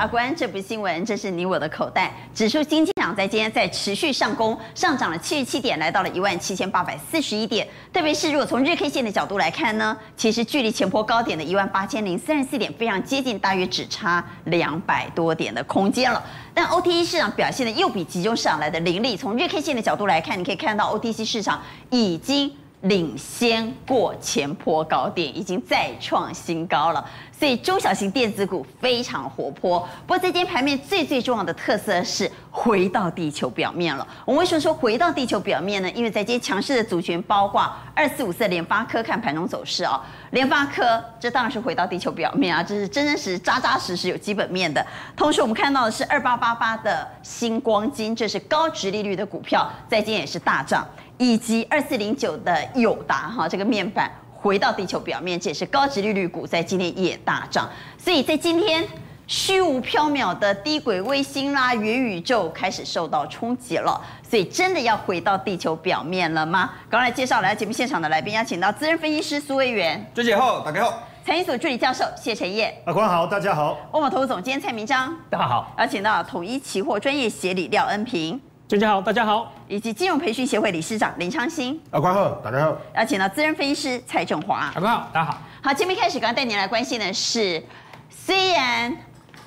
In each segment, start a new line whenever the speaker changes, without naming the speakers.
察官，这部新闻，这是你我的口袋。指数经济涨在今天在持续上攻，上涨了七十七点，来到了一万七千八百四十一点。特别是如果从日 K 线的角度来看呢，其实距离前波高点的一万八千零三十四点非常接近，大约只差两百多点的空间了。但 OTC 市场表现的又比集中市场来的凌厉。从日 K 线的角度来看，你可以看到 OTC 市场已经。领先过前波高点，已经再创新高了，所以中小型电子股非常活泼。不过，在今天盘面最最重要的特色是回到地球表面了。我们为什么说回到地球表面呢？因为在今天强势的族群包括二四五四联发科，看盘中走势啊、哦，联发科这当然是回到地球表面啊，这是真真实实、扎扎实实有基本面的。同时，我们看到的是二八八八的新光金，这是高殖利率的股票，在今天也是大涨。以及二四零九的友达哈，这个面板回到地球表面，这也是高值利率股，在今天也大涨。所以在今天虚无缥缈的低轨卫星啦、元宇宙开始受到冲击了。所以真的要回到地球表面了吗？赶快来介绍来节目现场的来宾，邀请到资深分析师苏威元，
娟姐好，大家好。
财经所助理教授谢晨彦，
阿官好，大家好。
欧玛投资总监蔡明章，
大家好。
邀请到统一期货专业协理廖恩平。
大家好，大家好，
以及金融培训协会理事长林昌兴，
阿官好，大家好，
邀请到资深分析师蔡正华，
阿官好，大家好。
好，节目开始，刚刚带您来关心的是，虽然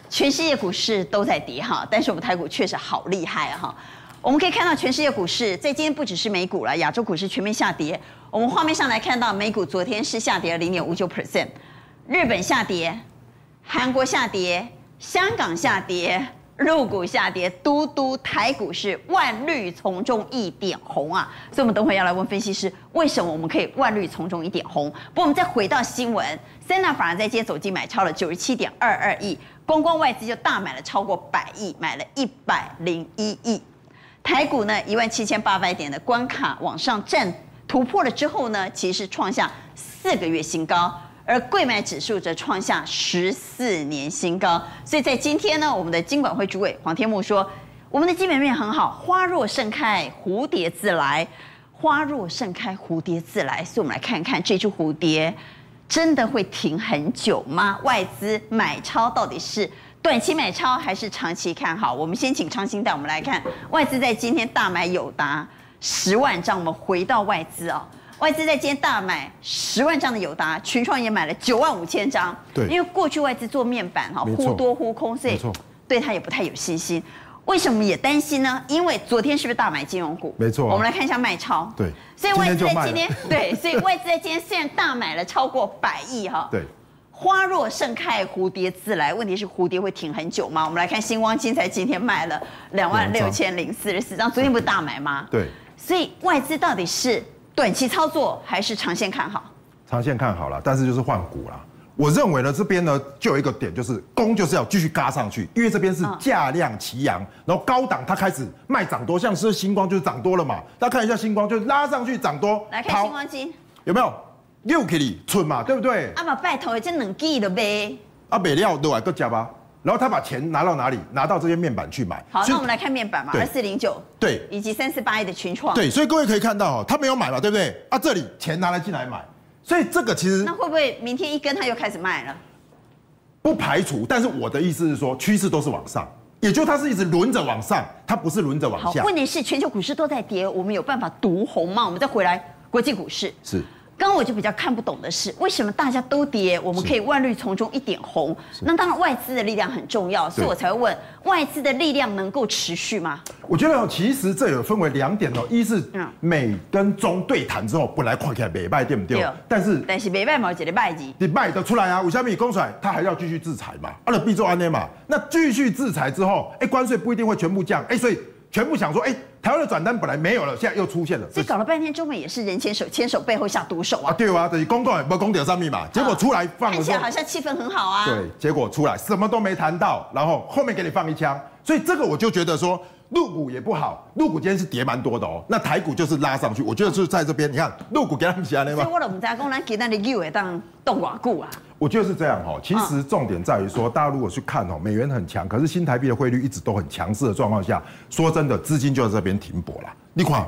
全世界股市都在跌哈，但是我们台股确实好厉害哈。我们可以看到，全世界股市在今天不只是美股了，亚洲股市全面下跌。我们画面上来看到，美股昨天是下跌了零点五九 percent，日本下跌，韩国下跌，香港下跌。陆股下跌，嘟嘟台股是万绿丛中一点红啊！所以，我们等会要来问分析师，为什么我们可以万绿丛中一点红？不过，我们再回到新闻，三大法人在今天走进买超了九十七点二二亿，光光外资就大买了超过百亿，买了一百零一亿。台股呢，一万七千八百点的关卡往上站突破了之后呢，其实创下四个月新高。而贵买指数则创下十四年新高，所以在今天呢，我们的金管会主委黄天牧说，我们的基本面很好，花若盛开，蝴蝶自来，花若盛开，蝴蝶自来。所以，我们来看看这只蝴蝶真的会停很久吗？外资买超到底是短期买超还是长期看好？我们先请昌兴带我们来看，外资在今天大买友达十万张，我们回到外资啊、外资在今天大买十万张的友达，群创也买了九万五千张。
对，
因为过去外资做面板哈，忽多忽空，所以对他也不太有信心。为什么也担心呢？因为昨天是不是大买金融股？
没错。
我们来看一下卖超。
对。
所以外资在今天，对，所以外资在今天虽然大买了超过百亿哈。
对。
花若盛开，蝴蝶自来。问题是蝴蝶会停很久吗？我们来看星光金才今天卖了两万六千零四十四张，昨天不是大买吗？
对。
所以外资到底是？短期操作还是长线看好？
长线看好了，但是就是换股了。我认为呢，这边呢就有一个点，就是攻就是要继续嘎上去，因为这边是价量齐扬，然后高档它开始卖涨多，像是星光就是涨多了嘛。大家看一下星光，就拉上去涨多。
来看星光金
有没有六克里寸嘛，对不对？
啊嘛拜托，这两 G 的呗。
啊，没料对吧？都加吧。然后他把钱拿到哪里？拿到这些面板去买。
好，那我们来看面板嘛，二四零九，
对，
以及三四八一的群创。
对，所以各位可以看到哦，他没有买嘛，对不对？啊，这里钱拿来进来买，所以这个其实
那会不会明天一根他又开始卖了？
不排除，但是我的意思是说，趋势都是往上，也就它是一直轮着往上，它不是轮着往下。
好，问题是全球股市都在跌，我们有办法独红吗？我们再回来国际股市
是。
刚刚我就比较看不懂的是，为什么大家都跌，我们可以万绿丛中一点红？那当然外资的力量很重要，所以我才会问，外资的力量能够持续吗？
我觉得其实这有分为两点哦，一是美跟中对谈之后，本来看起来美卖对不对？但是
但是美卖嘛，我觉得卖几？
你卖得出来啊？为什么你供出来，他还要继续制裁嘛？啊，那必做安内嘛？那继续制裁之后，哎，关税不一定会全部降，哎，所以。全部想说，哎、欸，台湾的转单本来没有了，现在又出现了。
所以搞了半天，中美也是人牵手，牵手背后下毒手啊。
啊，对啊，等于公道也不公掉上密码，结果出来放
看起来好像气氛很好啊。
对，结果出来什么都没谈到，然后后面给你放一枪，所以这个我就觉得说。陆股也不好，陆股今天是跌蛮多的哦。那台股就是拉上去，我觉得就是在这边，你看陆股给他们起来了吗？
所以我都不知道，讲咱给咱的 U 会当动寡股啊。
我觉得是这样哈。其实重点在于说，大家如果去看哦，美元很强，可是新台币的汇率一直都很强势的状况下，说真的，资金就在这边停泊了。你看，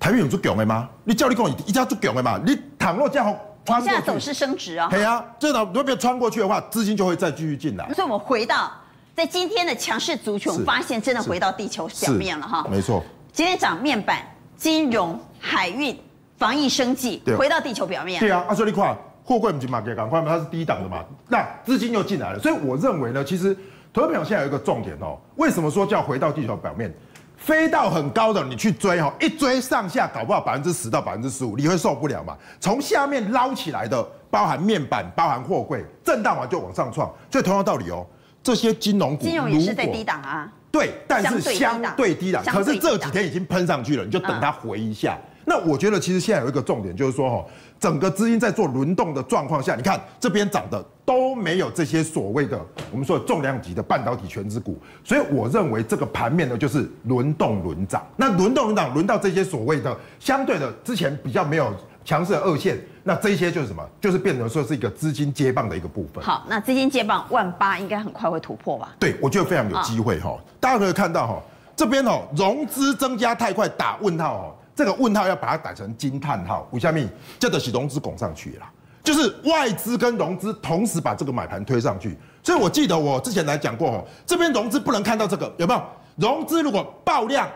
台币有足强的吗？你叫你讲一家足强的嘛？你倘若这样穿过去，
现在走势升值啊。
对啊，这样如果穿过去的话，资金就会再继续进来。
所以我们回到。在今天的强势族群，发现真的回到地球表面了哈。
没错，
今天涨面板、金融、海运、防疫、生计，回到地球表面。
对啊，阿说你看，货柜不是马给赶快嘛，它是低档的嘛，那资金又进来了，所以我认为呢，其实投资表现在有一个重点哦。为什么说叫回到地球表面？飞到很高的你去追哈，一追上下搞不好百分之十到百分之十五，你会受不了嘛？从下面捞起来的，包含面板、包含货柜，震荡完就往上创，所以同样道理哦。这些金融股，
金融也是在低档啊。
对，但是相对低档，可是这几天已经喷上去了，你就等它回一下。那我觉得其实现在有一个重点，就是说哈，整个资金在做轮动的状况下，你看这边涨的都没有这些所谓的我们说的重量级的半导体全值股，所以我认为这个盘面呢就是轮动轮涨。那轮动轮涨轮到这些所谓的相对的之前比较没有强势的二线，那这些就是什么？就是变成说是一个资金接棒的一个部分。
好，那资金接棒万八应该很快会突破吧？
对，我觉得非常有机会哈。大家可以看到哈，这边哦融资增加太快，打问号哦。这个问号要把它改成惊叹号，吴下面？这的是融资拱上去了，就是外资跟融资同时把这个买盘推上去。所以我记得我之前来讲过，这边融资不能看到这个，有没有？融资如果爆量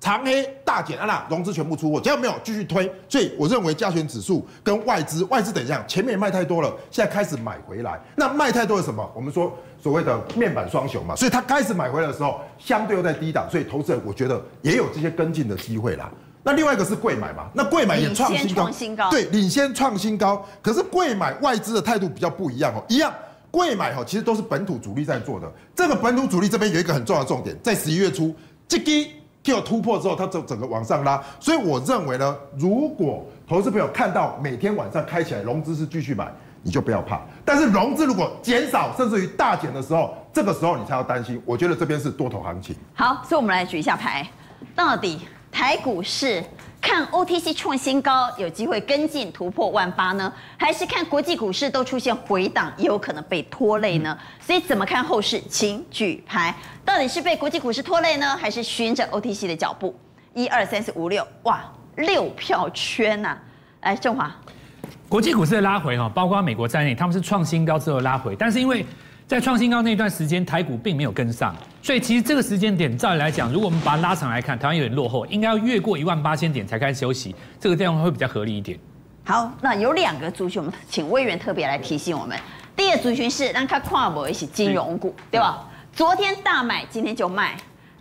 长黑大减啊，那融资全部出货，只要没有继续推。所以我认为加权指数跟外资，外资等一下前面也卖太多了，现在开始买回来。那卖太多的什么？我们说所谓的面板双雄嘛，所以它开始买回来的时候，相对又在低档，所以投资人我觉得也有这些跟进的机会啦。那另外一个是贵买嘛，那贵买也创新高，新高对，领先创新高。可是贵买外资的态度比较不一样哦，一样贵买哈，其实都是本土主力在做的。这个本土主力这边有一个很重要的重点，在十一月初这基就突破之后，它整整个往上拉。所以我认为呢，如果投资朋友看到每天晚上开起来融资是继续买，你就不要怕。但是融资如果减少甚至于大减的时候，这个时候你才要担心。我觉得这边是多头行情。
好，所以我们来举一下牌，到底。台股市看 OTC 创新高，有机会跟进突破万八呢，还是看国际股市都出现回档，也有可能被拖累呢？所以怎么看后市？请举牌，到底是被国际股市拖累呢，还是循着 OTC 的脚步？一二三四五六，哇，六票圈呐、啊！来，正华，
国际股市的拉回哈，包括美国在内，他们是创新高之后拉回，但是因为。在创新高那段时间，台股并没有跟上，所以其实这个时间点，照理来讲，如果我们把它拉长来看，台湾有点落后，应该要越过一万八千点才开始休息，这个地方会比较合理一点。
好，那有两个族群，我们请委员特别来提醒我们。第一个族群是让它跨博一起金融股，对吧？昨天大买，今天就卖，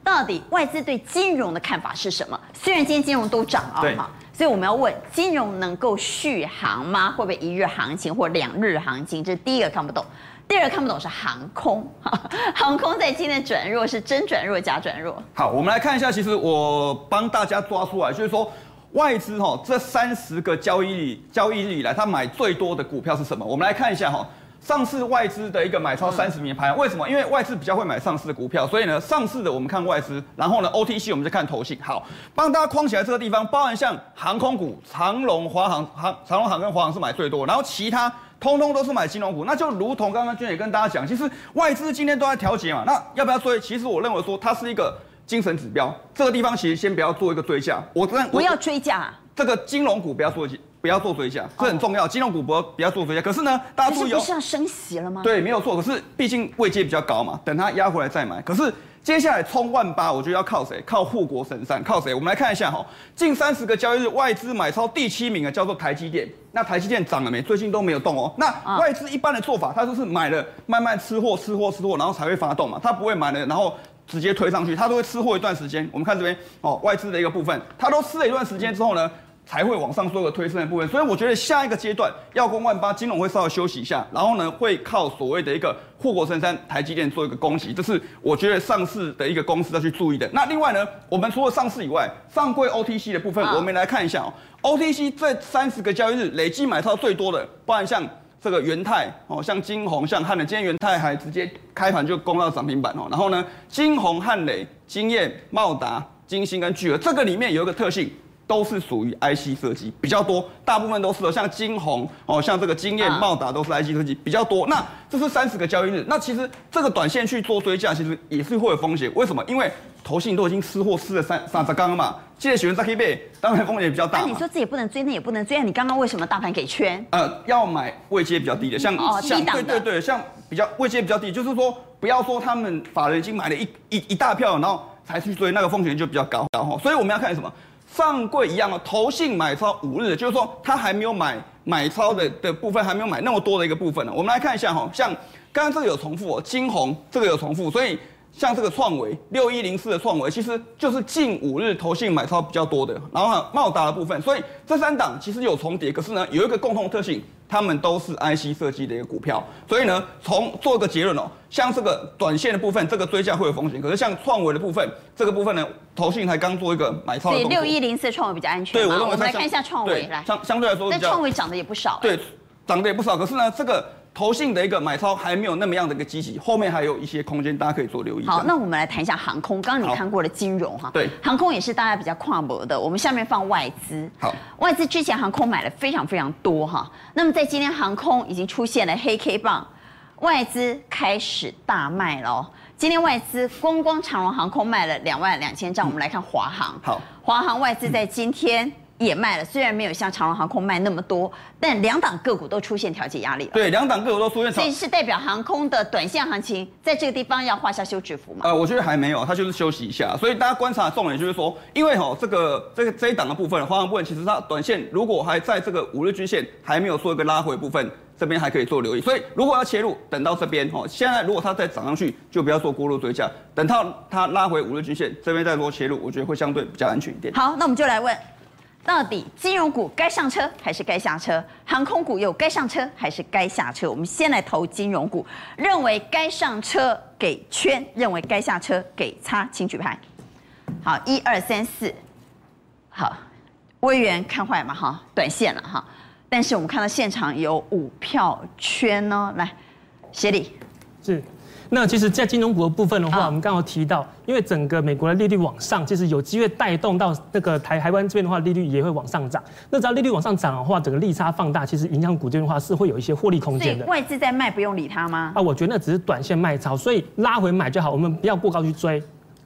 到底外资对金融的看法是什么？虽然今天金融都涨啊嘛，所以我们要问，金融能够续航吗？会不会一日行情或两日行情？这是第一个看不懂。第二个看不懂是航空，航空在今天转弱是真转弱假转弱？
好，我们来看一下，其实我帮大家抓出来，就是说外资哈这三十个交易日交易日以来，他买最多的股票是什么？我们来看一下哈，上市外资的一个买超三十名排行，为什么？因为外资比较会买上市的股票，所以呢，上市的我们看外资，然后呢，OTC 我们就看投信。好，帮大家框起来这个地方，包含像航空股，长荣、华航、航长荣航跟华航是买最多，然后其他。通通都是买金融股，那就如同刚刚娟也跟大家讲，其实外资今天都在调节嘛，那要不要追？其实我认为说它是一个精神指标，这个地方其实先不要做一个追加，我认
不要追加，
这个金融股不要做不要做追加，这很重要，金融股不要不要做追加。可是呢，大家注意哦，
不是要升息了吗？
对，没有错。可是毕竟位阶比较高嘛，等它压回来再买。可是。接下来冲万八，我觉得要靠谁？靠护国神山，靠谁？我们来看一下哈，近三十个交易日外资买超第七名的叫做台积电。那台积电涨了没？最近都没有动哦。那外资一般的做法，它就是买了慢慢吃货，吃货，吃货，然后才会发动嘛。它不会买了然后直接推上去，它都会吃货一段时间。我们看这边哦，外资的一个部分，它都吃了一段时间之后呢，才会往上做个推升的部分，所以我觉得下一个阶段要攻万八，金融会稍微休息一下，然后呢会靠所谓的一个护国神山台积电做一个攻击，这是我觉得上市的一个公司要去注意的。那另外呢，我们除了上市以外，上柜 OTC 的部分，我们来看一下哦，OTC 这三十个交易日累计买超最多的，包含像这个元泰哦，像晶宏、像汉磊，今天元泰还直接开盘就攻到涨停板哦。然后呢，晶宏、汉磊、晶焱、茂达、金星跟聚合，这个里面有一个特性。都是属于 IC 设计比较多，大部分都是哦，像金红哦，像这个晶燕、茂达都是 IC 设计比较多。那这是三十个交易日，那其实这个短线去做追价，其实也是会有风险。为什么？因为投信都已经吃货吃了三三十缸了嘛，现在选择可以背，当然风险比较大。那、
啊、你说这也不能追，那也不能追啊！你刚刚为什么大盘给圈？
呃，要买位阶比较低的，像、哦、像对对对，像比较位阶比较低，就是说不要说他们法人已经买了一一一大票，然后才去追，那个风险就比较高。然后，所以我们要看什么？上柜一样哦，投信买超五日，就是说他还没有买买超的的部分，还没有买那么多的一个部分呢。我们来看一下哈，像刚刚这个有重复哦，金红这个有重复，所以。像这个创维六一零四的创维，其实就是近五日投信买超比较多的，然后呢，茂达的部分，所以这三档其实有重叠，可是呢，有一个共同特性，他们都是 IC 设计的一个股票，所以呢，从做一个结论哦，像这个短线的部分，这个追价会有风险，可是像创维的部分，这个部分呢，投信才刚做一个买超的动作，
六一零四创维比较安全，对，我认为我们来看一下创维，来。
相相对来说，
但创维涨得也不少，
对，涨得也不少，可是呢，这个。投信的一个买超还没有那么样的一个积极，后面还有一些空间，大家可以做留意。
好，那我们来谈一下航空。刚刚你看过了金融哈，对，航空也是大家比较跨博的。我们下面放外资，好，外资之前航空买了非常非常多哈。那么在今天航空已经出现了黑 K 棒，外资开始大卖了。今天外资光光长荣航空卖了两万两千张。我们来看华航，好，华航外资在今天。嗯也卖了，虽然没有像长荣航空卖那么多，但两档个股都出现调节压力了。
对，两档个股都出现，
所以是代表航空的短线行情在这个地方要画下休止符嘛？
呃，我觉得还没有，它就是休息一下。所以大家观察重点就是说，因为哈这个这个这一档的部分，华航部分其实它短线如果还在这个五日均线还没有做一个拉回部分，这边还可以做留意。所以如果要切入，等到这边哦，现在如果它再涨上去，就不要做过度追加，等到它拉回五日均线这边再做切入，我觉得会相对比较安全一点。
好，那我们就来问。到底金融股该上车还是该下车？航空股又该上车还是该下车？我们先来投金融股，认为该上车给圈，认为该下车给叉，请举牌。好，一二三四，好，威源看坏嘛哈，短线了哈。但是我们看到现场有五票圈哦，来，协理
是。那其实，在金融股的部分的话，我们刚刚提到，因为整个美国的利率往上，其实有机会带动到那个台台湾这边的话，利率也会往上涨。那只要利率往上涨的话，整个利差放大，其实影响股这边的话是会有一些获利空间的。
外资在卖，不用理它吗？
啊，我觉得那只是短线卖超，所以拉回买就好，我们不要过高去追。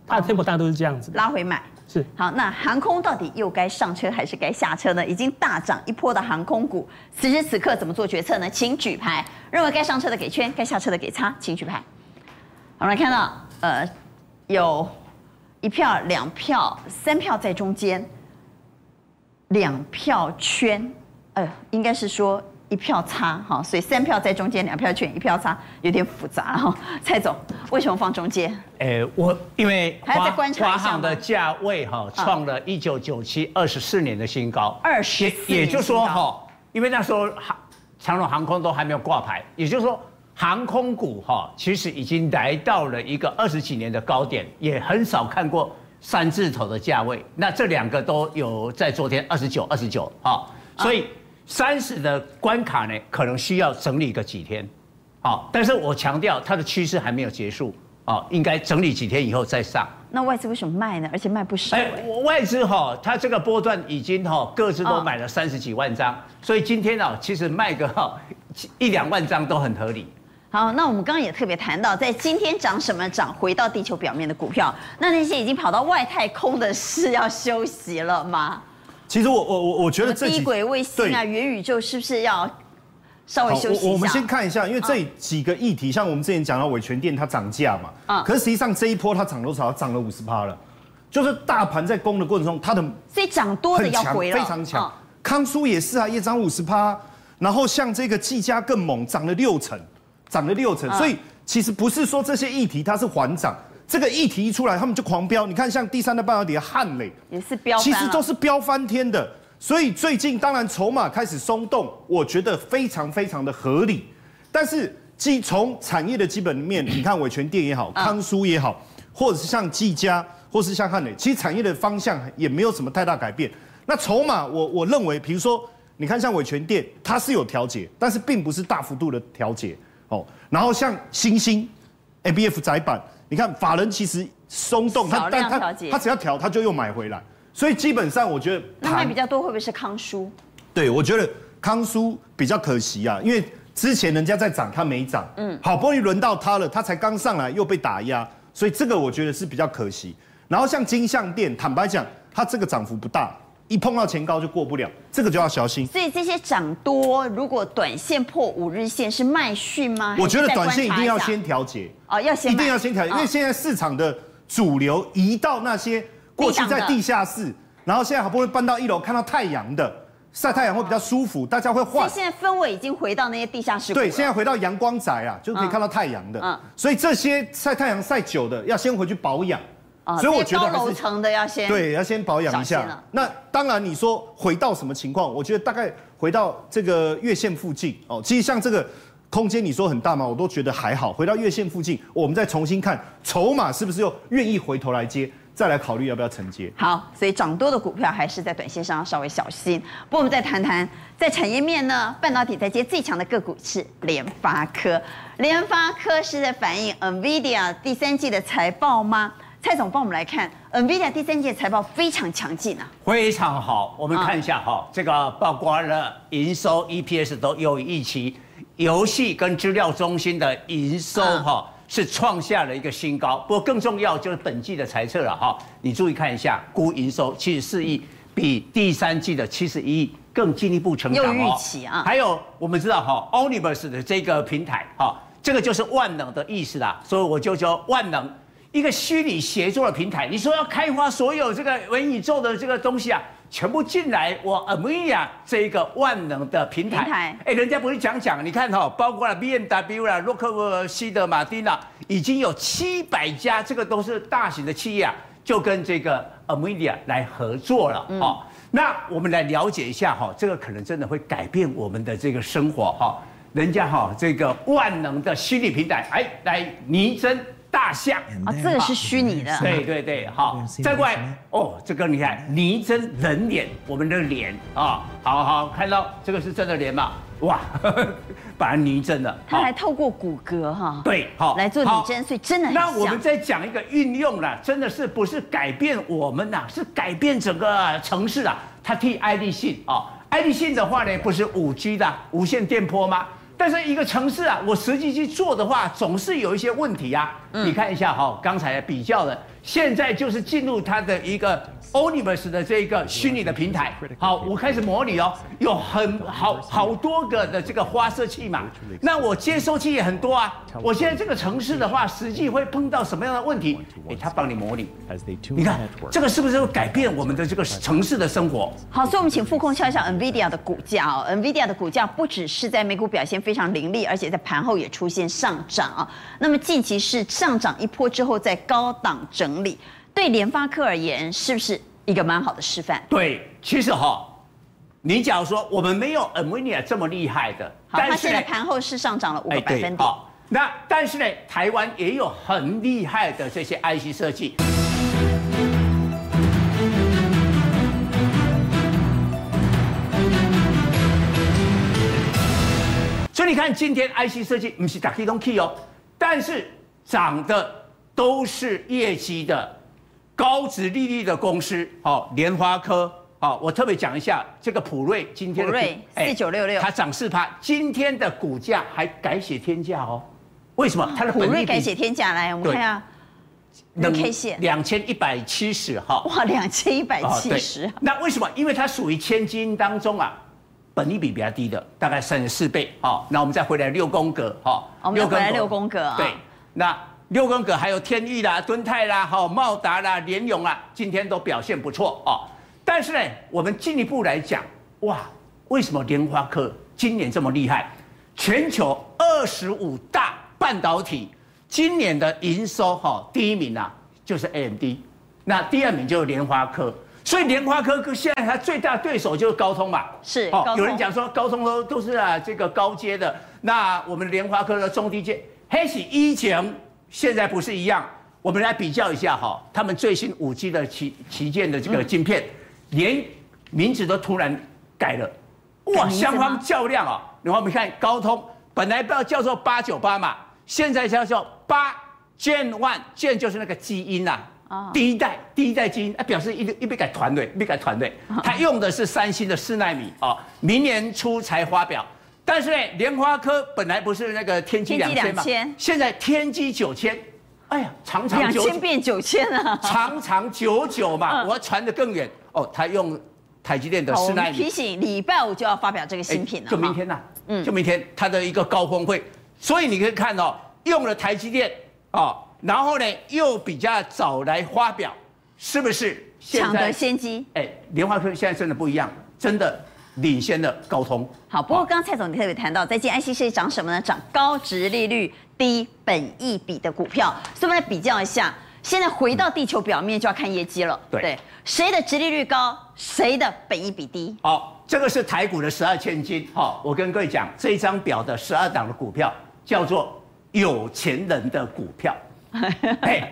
它的 tempo 大家都是这样子，
拉回买
是
好。那航空到底又该上车还是该下车呢？已经大涨一波的航空股，此时此刻怎么做决策呢？请举牌，认为该上车的给圈，该下车的给叉，请举牌。我们来看到，呃，有一票、两票、三票在中间，两票圈，呃，应该是说一票差哈，所以三票在中间，两票圈，一票差，有点复杂哈。蔡总，为什么放中间？
哎，我因为
还要再观察一下。华
航的价位哈创了一九九七二十四年的新高，
二十四
也就是说哈，因为那时候航长荣航空都还没有挂牌，也就是说。航空股哈，其实已经来到了一个二十几年的高点，也很少看过三字头的价位。那这两个都有在昨天二十九、二十九啊，所以三十的关卡呢，可能需要整理个几天，好，但是我强调它的趋势还没有结束啊，应该整理几天以后再上。
那外资为什么卖呢？而且卖不少。哎，
外资哈，它这个波段已经哈各自都买了三十几万张，所以今天啊，其实卖个哈一两万张都很合理。
好，那我们刚刚也特别谈到，在今天涨什么涨？回到地球表面的股票，那那些已经跑到外太空的是要休息了吗？
其实我我我我觉得这
低轨卫星啊，元宇宙是不是要稍微休息一下？
我，我们先看一下，因为这几个议题，像我们之前讲到伟诠电它涨价嘛，啊，可是实际上这一波它涨多少？涨了五十趴了，就是大盘在攻的过程中，它的
所以涨多的要回了，
非常强。康舒也是啊，也涨五十趴，然后像这个技嘉更猛，涨了六成。涨了六成，所以其实不是说这些议题它是缓涨，这个议题一出来，他们就狂飙。你看，像第三代半导体的汉磊
也是飙，
其实都是飙翻天的。所以最近当然筹码开始松动，我觉得非常非常的合理。但是基从产业的基本面，你看伟全电也好，康舒也好，或者是像技嘉，或是像汉磊，其实产业的方向也没有什么太大改变。那筹码，我我认为，比如说你看像伟全电，它是有调节，但是并不是大幅度的调节。哦，然后像星星，ABF 窄板，你看法人其实松动，他但他他只要调，他就又买回来，所以基本上我觉得
那卖比较多会不会是康舒？
对，我觉得康舒比较可惜啊，因为之前人家在涨，他没涨，嗯，好不容易轮到他了，他才刚上来又被打压，所以这个我觉得是比较可惜。然后像金像店，坦白讲，它这个涨幅不大，一碰到前高就过不了，这个就要小心。
所以这些涨多，如果短线破五日线是卖讯吗？
我觉得短线一定要先调节
哦，要先
一定要先调节，因为现在市场的主流移到那些过去在地下室，然后现在好不容易搬到一楼看到太阳的，晒太阳会比较舒服，大家会换。
所以现在氛围已经回到那些地下室。
对，现在回到阳光宅啊，就可以看到太阳的。嗯，所以这些晒太阳晒久的要先回去保养。
所以我觉得高楼层的要先
对，要先保养一下。那当然，你说回到什么情况？我觉得大概回到这个月线附近哦。其实像这个空间，你说很大吗？我都觉得还好。回到月线附近，我们再重新看筹码是不是又愿意回头来接，再来考虑要不要承接。
好，所以涨多的股票还是在短线上要稍微小心。不过我们再谈谈在产业面呢，半导体在接最强的个股是联发科。联发科是在反映 NVIDIA 第三季的财报吗？蔡总帮我们来看，NVIDIA 第三季财报非常强劲啊，
非常好。我们看一下哈，这个包括了营收、EPS 都优于预期，游戏跟资料中心的营收哈是创下了一个新高。不过更重要就是本季的财测了哈，你注意看一下，估营收七十四亿，比第三季的七十一亿更进一步成长哦。
预期啊。
还有我们知道哈，Omniverse 的这个平台哈，这个就是万能的意思啦，所以我就说万能。一个虚拟协作的平台，你说要开发所有这个元宇宙的这个东西啊，全部进来，我 NVIDIA 这一个万能的平台，哎台，人家不是讲讲，你看哈，包括了 BMW 啦、洛克威尔、西德马丁啦，已经有七百家，这个都是大型的企业啊，就跟这个 NVIDIA 来合作了，哈、嗯。那我们来了解一下哈，这个可能真的会改变我们的这个生活哈。人家哈这个万能的虚拟平台，哎，来拟真。大象
啊，这个是虚拟的。
对对对，好，再过来哦，这个你看拟真人脸，我们的脸啊，好好看到这个是真的脸嘛？哇，把它拟真了。
它还透过骨骼哈，
对，好
来做拟真，所以真的很。
那我们再讲一个运用了，真的是不是改变我们呐？是改变整个城市啊。它替爱立信啊，爱立信的话呢，不是五 G 的无线电波吗？但是一个城市啊，我实际去做的话，总是有一些问题啊。嗯、你看一下哈，刚才比较的，现在就是进入它的一个。oniverse 的这个虚拟的平台，好，我开始模拟哦，有很好好多个的这个发射器嘛，那我接收器也很多啊。我现在这个城市的话，实际会碰到什么样的问题？哎，他帮你模拟，你看这个是不是会改变我们的这个城市的生活？
好，所以我们请副控敲一下 NVIDIA 的股价哦。NVIDIA 的股价不只是在美股表现非常凌厉，而且在盘后也出现上涨啊。那么近期是上涨一波之后，在高档整理。对联发科而言，是不是一个蛮好的示范？
对，其实哈，你假如说我们没有 NVIDIA 这么厉害的，
好，它现在盘后是上涨了五个百分点。好，
那但是呢，台湾也有很厉害的这些 IC 设计。所以你看，今天 IC 设计不是打 K 东 K 哦，但是涨的都是业绩的。高值利率的公司，好，联发科，好，我特别讲一下这个普瑞，今天的普
瑞四九六六，
它涨四趴，今天的股价还改写天价哦，为什么？它的普
瑞改写天价，来我们看下，能 K 线
两千一百七十哈，
哇，两千一百七十，
那为什么？因为它属于千金当中啊，本利比比较低的，大概三十四倍，好，那我们再回来六宫格，哈，
我们再回来六宫格啊，
对，那。六宫格还有天意啦、敦泰啦、好茂达啦、联咏啊，今天都表现不错哦。但是呢，我们进一步来讲，哇，为什么联发科今年这么厉害？全球二十五大半导体今年的营收哈，第一名啊就是 AMD，那第二名就是联发科。所以联发科现在它最大的对手就是高通嘛。
是哦，
有人讲说高通都都是啊这个高阶的，那我们联发科的中低阶，还是以前。现在不是一样，我们来比较一下哈，他们最新五 G 的旗旗舰的这个晶片，连名字都突然改了，哇，相当较量啊！然后我们看高通，本来不要叫做八九八嘛，现在叫做八 Gen One，Gen 就是那个基因呐，第一代第一代基因，表示一一边改团队，一边改团队，它用的是三星的四纳米啊，明年初才发表。但是呢，莲花科本来不是那个天玑两千嘛，现在天玑九千，哎呀，长长
两千变九千啊，
长长久久嘛，我要传得更远。哦。他用台积电的四纳米
们提醒礼拜五就要发表这个新品了，
就明天呐、嗯，就明天他的一个高峰会，所以你可以看哦，用了台积电啊，然后呢又比较早来发表，是不是？
抢得先机。
哎，莲花科现在真的不一样，真的领先的高通。
好，不过刚刚蔡总你特别谈到，在今天 IC 设计涨什么呢？涨高殖利率、低本益比的股票，所以我们来比较一下。现在回到地球表面就要看业绩了。
对，
对，谁的殖利率高，谁的本益比低？
好，这个是台股的十二千金。好，我跟各位讲，这一张表的十二档的股票叫做有钱人的股票。哎，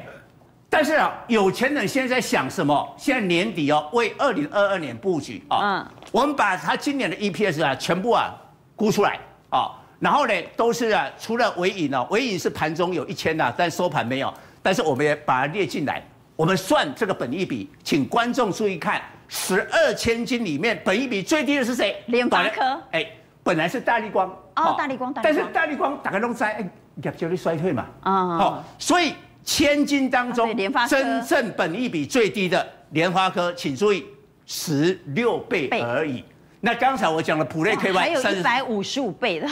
但是啊，有钱人现在在想什么？现在年底哦，为二零二二年布局啊。嗯。我们把它今年的 EPS 啊，全部啊估出来啊，然后呢，都是啊，除了尾影呢，尾影是盘中有一千呐，但收盘没有。但是我们也把它列进来，我们算这个本益比，请观众注意看，十二千金里面本益比最低的是谁？
联发科。
哎，本来是大立光。
哦，大立光，大立光。
但是大立光大概都在哎，业绩衰退嘛。啊。好，所以千金当中，真正本益比最低的联发科，请注意，十六倍而已。那刚才我讲的普瑞 KY
还有一百五十五倍的。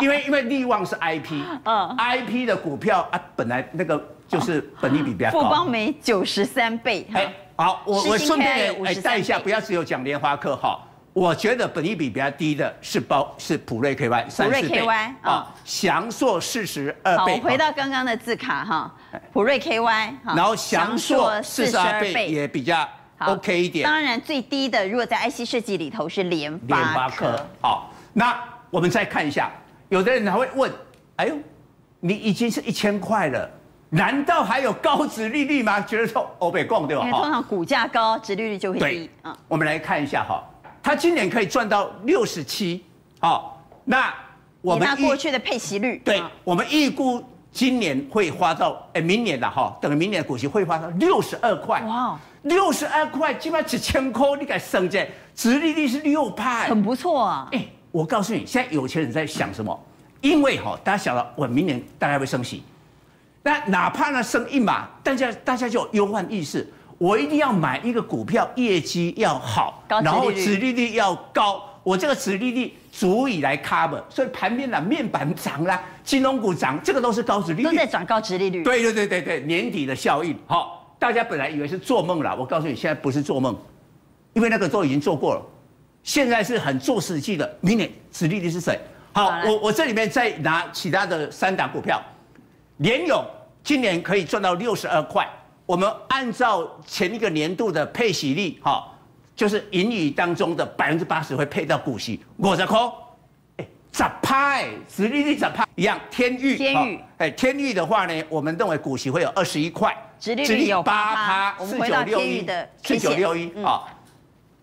因为因为利旺是 IP，嗯，IP 的股票啊，本来那个。就是本利比比较高，
富邦没九十三倍。
哎，好，我我顺便哎带一下，不要只有讲莲花科哈。我觉得本益比比较低的是包是普瑞 KY 三十倍啊，祥硕四十二倍。
好，回到刚刚的字卡哈，普瑞 KY，
然后祥硕四十二倍也比较 OK 一点。
当然最低的，如果在 IC 设计里头是联发科。
好，那我们再看一下，有的人还会问，哎呦，你已经是一千块了。难道还有高值利率吗？觉得说欧北共对吧？
因为通常股价高，值利率就会低。
对，嗯，我们来看一下哈，它今年可以赚到六十七，好，那我们
过去的配息率，
对，我们预估今年会花到，哎，明年的哈，等明年的股息会花到六十二块。哇，六十二块，基本上几千块，你敢省这？殖利率是六趴，
很不错啊。
哎，我告诉你，现在有钱人在想什么？因为哈，大家想到我明年大概会升息。那哪怕呢升一码，大家大家就有忧患意识，我一定要买一个股票，业绩要好，然后殖利率要高，我这个殖利率足以来 cover，所以盘面啦，面板涨啦，金融股涨，这个都是高殖利率，
都在涨高殖利率。
对对对对对，年底的效应，好，大家本来以为是做梦啦，我告诉你，现在不是做梦，因为那个都已经做过了，现在是很做实际的，明年殖利率是谁？好，我我这里面再拿其他的三档股票，联咏。今年可以赚到六十二块，我们按照前一个年度的配息率，哈，就是盈余当中的百分之八十会配到股息，五十块，哎，十趴，殖利率十派一样。天域，
天域，
哎，天域的话呢，我们认为股息会有二十一块，
殖利率有八趴，
四九六一的四九六一啊，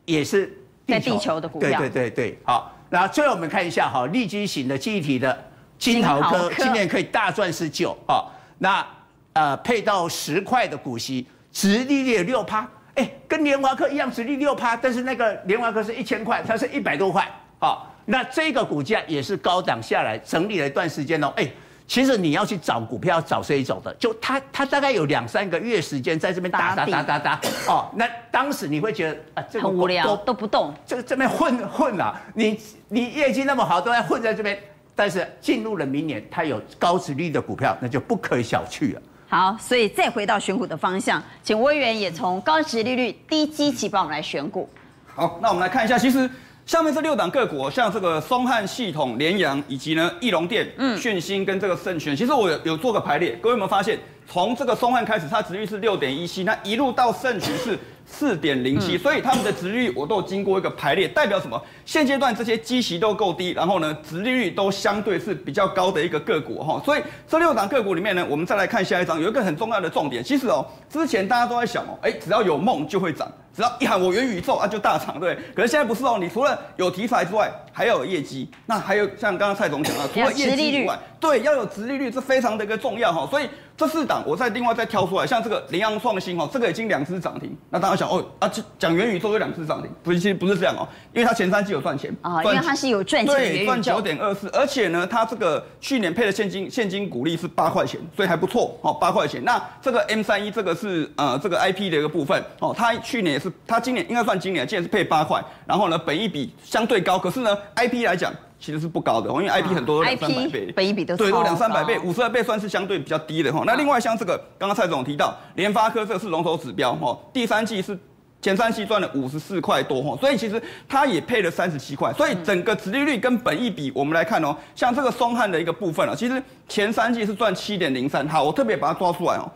也是
在地球的股票，
对对对对，好，然后最后我们看一下哈，利基型的记忆体的金豪科，今年可以大赚十九啊。那呃配到十块的股息，殖利率六趴，哎，跟联华科一样，殖利率六趴，但是那个联华科是一千块，它是一百多块，好，那这个股价也是高档下来整理了一段时间哦，哎，其实你要去找股票，找这一种的，就它它大概有两三个月时间在这边打打打打打，哦，那当时你会觉得啊，这个
很无聊，都不动，
这个这边混混啊，你你业绩那么好，都在混在这边。但是进入了明年，它有高殖利率的股票，那就不可以小觑了。
好，所以再回到选股的方向，请威源也从高值利率、低基期帮我们来选股。
好，那我们来看一下，其实下面这六档个股，像这个松汉系统、联阳以及呢翼龙电、嗯、讯星跟这个盛泉，其实我有有做个排列，各位有没有发现，从这个松汉开始，它殖利率是六点一七，那一路到盛泉是。四点零七，所以他们的殖利率我都经过一个排列，代表什么？现阶段这些基息都够低，然后呢，殖利率都相对是比较高的一个个股哈。所以这六档个股里面呢，我们再来看下一张，有一个很重要的重点。其实哦，之前大家都在想哦，哎，只要有梦就会涨，只要一喊我元宇宙啊就大涨，对。可是现在不是哦，你除了有题材之外，还要有业绩。那还有像刚刚蔡总讲的，除了业绩之外，对，要有直利率，这非常的一个重要哈。所以。这四档，我再另外再挑出来，像这个羚羊创新哦，这个已经两只涨停。那大家想哦啊，讲元宇宙有两只涨停，不是，其实不是这样哦，因为它前三季有赚钱
啊，因为它是有赚钱的
对，赚九点二四，而且呢，它这个去年配的现金现金股利是八块钱，所以还不错哦，八块钱。那这个 M 三一这个是呃这个 IP 的一个部分哦，它去年也是是它今年应该算今年，今年是配八块，然后呢，本益比相对高，可是呢，IP 来讲其实是不高的，因为 IP 很多都两三百倍，
本益比都
对，都两三百倍，五十二倍算是相对比较低的哈。那另外像这个，刚刚蔡总提到联发科这个是龙头指标哈，第三季是。前三期赚了五十四块多哈，所以其实它也配了三十七块，所以整个殖利率跟本益比，我们来看哦，像这个松汉的一个部分啊，其实前三季是赚七点零三，好，我特别把它抓出来哦，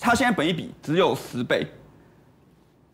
它现在本益比只有十倍。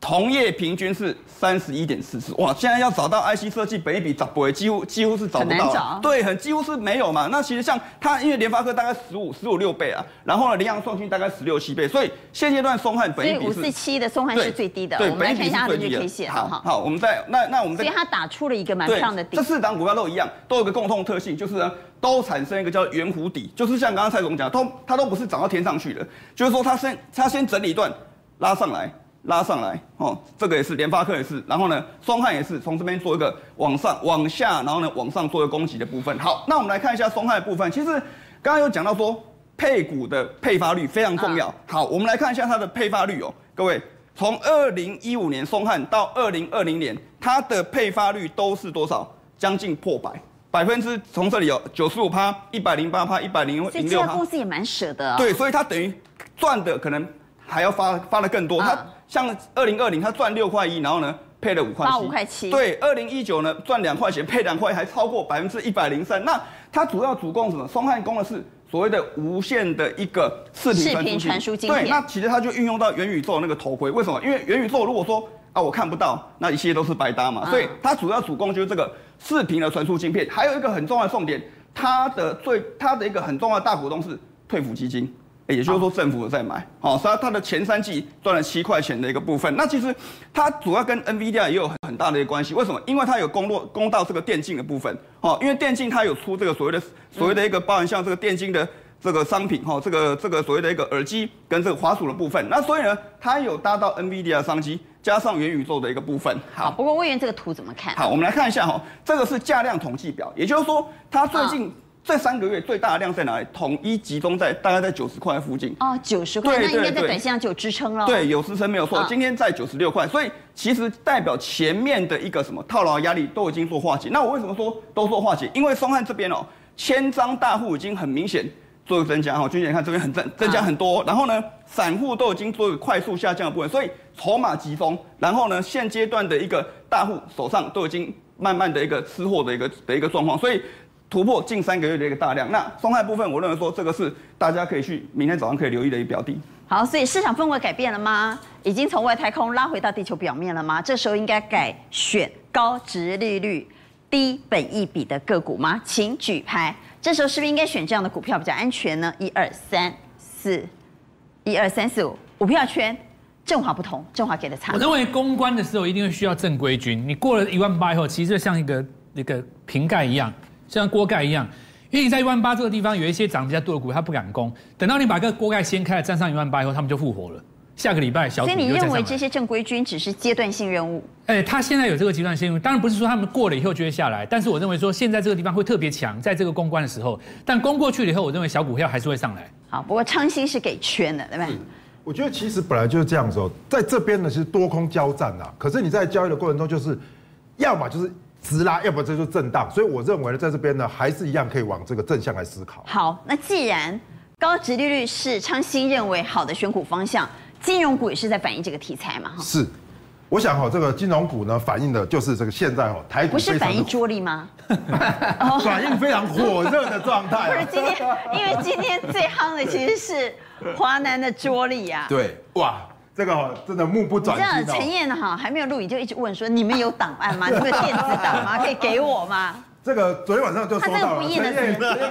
同业平均是三十一点四四，哇！现在要找到 IC 设计本一比找不回，几乎几乎是找不到，
找
对，很几乎是没有嘛。那其实像它，因为联发科大概十五十五六倍啊，然后呢，联阳创新大概十六七倍，所以现阶段松汉本一比是
五四七的松汉是最低的。
对，
我们来看一下它的日
K
线。
好好，我们再那那我们再，
所以它打出了一个蛮漂亮的底。
这四档股票都一样，都有个共同特性，就是呢，都产生一个叫圆弧底，就是像刚刚蔡总讲，都它都不是涨到天上去的，就是说它先它先整理一段，拉上来。拉上来哦，这个也是联发科也是，然后呢，松汉也是从这边做一个往上、往下，然后呢往上做一个攻击的部分。好，那我们来看一下松汉的部分。其实刚刚有讲到说配股的配发率非常重要。好，我们来看一下它的配发率哦，各位，从二零一五年松汉到二零二零年，它的配发率都是多少？将近破百，百分之从这里有九十五趴、一百零八趴、一百零六趴。所以
这家公司也蛮舍得。
对，所以它等于赚的可能还要发发的更多。它像二零二零，它赚六块一，然后呢配了五块七，
八五块七。
对，二零一九呢赚两块钱，配两块，还超过百分之一百零三。那它主要主攻什么？松汉攻的是所谓的无线的一个视频传输。对，那其实它就运用到元宇宙那个头盔。为什么？因为元宇宙如果说啊我看不到，那一切都是白搭嘛。嗯、所以它主要主攻就是这个视频的传输晶片。还有一个很重要的重点，它的最它的一个很重要的大股东是退抚基金。也就是说，政府在买，好，所以它的前三季赚了七块钱的一个部分。那其实它主要跟 NVIDIA 也有很大的一个关系。为什么？因为它有攻落攻到这个电竞的部分，哦，因为电竞它有出这个所谓的所谓的一个包含像这个电竞的这个商品，哈，这个这个所谓的一个耳机跟这个滑鼠的部分。那所以呢，它有搭到 NVIDIA 的商机，加上元宇宙的一个部分。
好，不过魏源这个图怎么看？
好，我们来看一下哈，这个是价量统计表，也就是说它最近。这三个月最大的量在哪里？统一集中在大概在九十块附近。
哦，九十块，那应该在短线上就有支撑了。
对，有支撑没有错。今天在九十六块，所以其实代表前面的一个什么套牢压力都已经做化解。那我为什么说都做化解？因为松汉这边哦，千张大户已经很明显做个增加哈。君姐看这边很增增加很多，然后呢，散户都已经做一个快速下降的部分，所以筹码集中。然后呢，现阶段的一个大户手上都已经慢慢的一个吃货的一个的一个状况，所以。突破近三个月的一个大量，那松汉部分，我认为说这个是大家可以去明天早上可以留意的一个标的。
好，所以市场氛围改变了吗？已经从外太空拉回到地球表面了吗？这时候应该改选高值利率、低本益比的个股吗？请举牌。这时候是不是应该选这样的股票比较安全呢？一二三四，一二三四五，五票圈，正华不同，正华给的差。
我认为公关的时候一定会需要正规军，你过了一万八以后，其实就像一个一个瓶盖一样。像锅盖一样，因为你在一万八这个地方有一些涨比较多的股，它不敢攻。等到你把这个锅盖掀开，站上一万八以后，他们就复活了。下个礼拜小股。
所以你认为这些正规军只是阶段性任务？
哎，他现在有这个阶段性任务，当然不是说他们过了以后就会下来。但是我认为说现在这个地方会特别强，在这个攻关的时候，但攻过去了以后，我认为小股票还是会上来。
好，不过昌兴是给圈的，对不对？
我觉得其实本来就是这样子哦，在这边呢是多空交战啊。可是你在交易的过程中，就是要么就是。直拉，要不这就震荡，所以我认为呢，在这边呢，还是一样可以往这个正向来思考。
好，那既然高值利率是昌兴认为好的选股方向，金融股也是在反映这个题材嘛？
哈是，我想哈，这个金融股呢，反映的就是这个现在哈，台股
不是反映桌力吗？
反映非常火热的状态。
不是今天，因为今天最夯的其实是华南的桌力呀。
对，哇。这个真的目不转睛。这样
陈燕哈还没有录影就一直问说：“你们有档案吗？你们有电子档吗？可以给我吗？”
这个昨天晚上就收到了。陈燕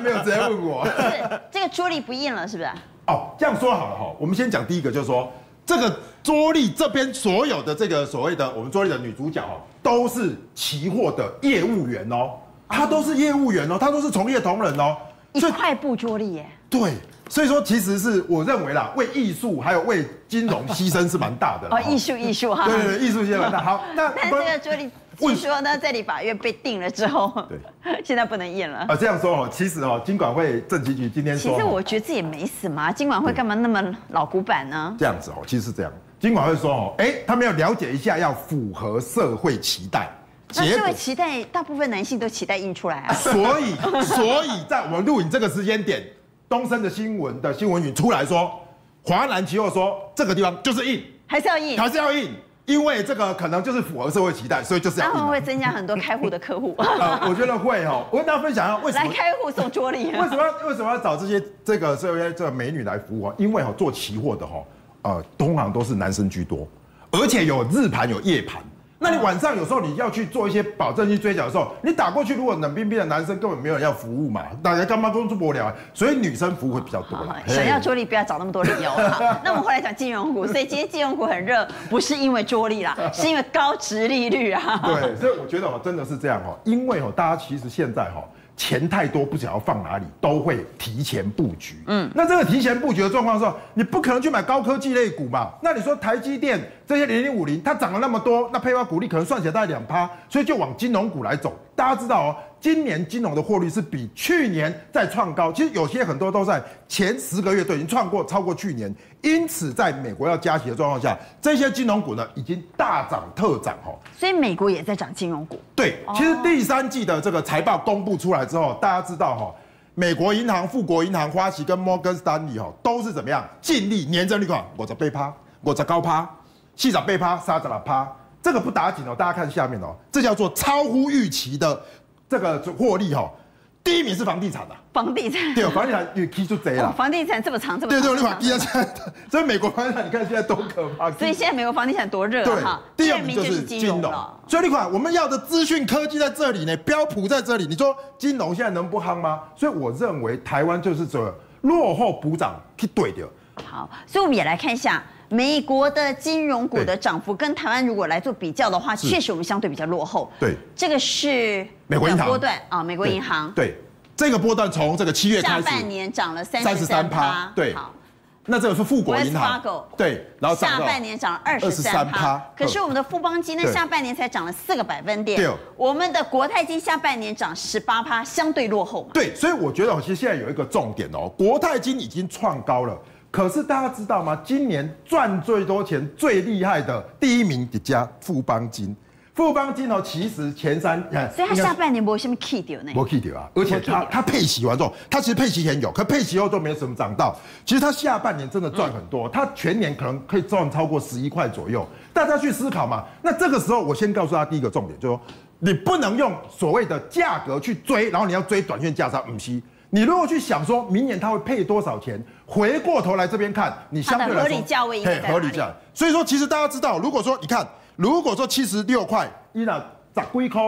没有直接问我。
是这个桌历不印了，是不是？
哦，这样说好了哈，我们先讲第一个，就是说这个桌历这边所有的这个所谓的我们桌历的女主角哦，都是期货的业务员哦，她都是业务员哦，她都是从业同仁哦。
一块布桌历耶。
对。所以说，其实是我认为啦，为艺术还有为金融牺牲是蛮大的。
哦，艺术艺术哈。
对对对，艺术牺牲蛮大。好，那
但这个桌历据说呢，在立法院被定了之后，对，现在不能验了。
啊，这样说哦，其实哦，金管会政企局今天说，
其实我觉得这也没什么，金管会干嘛那么老古板呢？
这样子哦，其实是这样，金管会说哦，哎，他们要了解一下，要符合社会期待。
那社会期待，大部分男性都期待印出来啊。
所以，所以在我们录影这个时间点，东森的新闻的新闻云出来说，华南期货说这个地方就是印，
还是要印，
还是要印。因为这个可能就是符合社会期待，所以就是要。
他们会增加很多开户的客户。
呃，我觉得会哦。我跟大家分享一下为什么
来开户送桌历。
为什么为什么要找这些这个这些这个美女来服务啊？因为哈做期货的哈，呃，通常都是男生居多，而且有日盘有夜盘。那你晚上有时候你要去做一些保证金追缴的时候，你打过去，如果冷冰冰的男生根本没有人要服务嘛，大家干嘛工作不了？所以女生服务会比较多。
想要桌历不要找那么多理由。那我们回来讲金融股，所以今天金融股很热，不是因为桌历啦，是因为高殖利率啊。
对，所以我觉得哦，真的是这样哦，因为哦，大家其实现在哈。钱太多，不晓得要放哪里，都会提前布局。嗯，那这个提前布局的状况是，你不可能去买高科技类股嘛？那你说台积电这些零零五零，它涨了那么多，那配发股利可能算起来大概两趴，所以就往金融股来走。大家知道哦。今年金融的获利是比去年在创高，其实有些很多都在前十个月都已经创过超过去年，因此在美国要加息的状况下，这些金融股呢已经大涨特涨哦。
所以美国也在涨金融股。
对，其实第三季的这个财报公布出来之后，大家知道哈，美国银行、富国银行、花旗跟摩根士丹利哈都是怎么样净利年增率款，我在背趴，我在高趴，细涨被趴，杀涨了趴，这个不打紧哦，大家看下面哦，这叫做超乎预期的。这个获利哈，第一名是房地产的。
房地产
对，房地产又踢出贼了。
房地产这么长，这么长。
对对，你把第二家，所以美国房地产你看现在多可怕。
所以现在美国房地产多热哈。
第二名就是金融了。所以你看，我们要的资讯科技在这里呢，标普在这里，你说金融现在能不夯吗？所以我认为台湾就是这落后补涨去对的。
好，所以我们也来看一下。美国的金融股的涨幅跟台湾如果来做比较的话，确实我们相对比较落后。
对，
这个是
美国银行
波段啊，美国银行。
对，这个波段从这个七月开始，
下半年涨了三十三趴。
对，好，那这个是富国银行。对，然后
下半年涨了二十三趴。可是我们的富邦金呢，下半年才涨了四个百分点。对，我们的国泰金下半年涨十八趴，相对落后
嘛。对，所以我觉得其实现在有一个重点哦，国泰金已经创高了。可是大家知道吗？今年赚最多钱、最厉害的第一名一家富邦金，富邦金哦，其实前三，
所以它下半年没什么 key 掉呢，
没 key 掉啊，而且它它配息完之后，它其实配息前有，可配息后都没什么涨到。其实它下半年真的赚很多，它全年可能可以赚超过十一块左右。大家去思考嘛。那这个时候，我先告诉他第一个重点，就是说你不能用所谓的价格去追，然后你要追短线价差，五息。你如果去想说明年它会配多少钱，回过头来这边看，你相对来说
合理价位应该在哪里？
合理价。所以说，其实大家知道，如果说你看，如果说七十六块，一那十几块，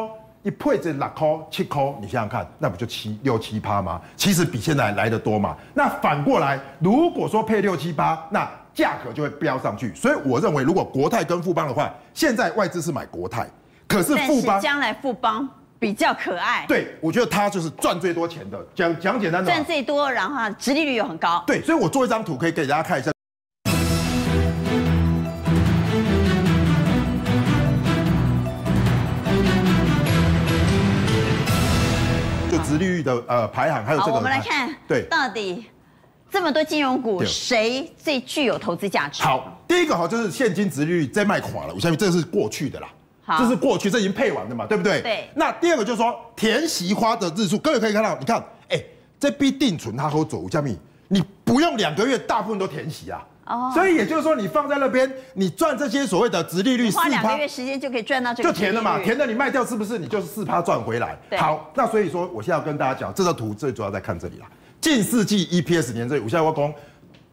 一配置六块七块，你想想看，那不就七六七八吗？其实比现在来的多嘛。那反过来，如果说配六七八，那价格就会飙上去。所以我认为，如果国泰跟富邦的话，现在外资是买国泰，可是富邦
将来富邦。比较可爱，
对，我觉得他就是赚最多钱的。讲讲简单的，
赚最多，然后殖利率又很高。
对，所以我做一张图可以给大家看一下。就殖利率的呃排行，还有这个。
我们来看，对，到底这么多金融股，谁最具有投资价值？
好，第一个哈就是现金殖利率在卖垮了，我相信这是过去的啦。这是过去，这已经配完了嘛，对不对？
对。
那第二个就是说，填息花的日数，各位可以看到，你看，哎、欸，这笔定存它好走，加密，你不用两个月，大部分都填息啊。哦。所以也就是说，你放在那边，你赚这些所谓的殖利率，
花两个月时间就可以赚到这个。
就填了嘛，填了你卖掉是不是？你就是四趴赚回来。
对。
好，那所以说，我现在要跟大家讲，这张图最主要在看这里啦，近世纪 EPS 年增，我现在要讲。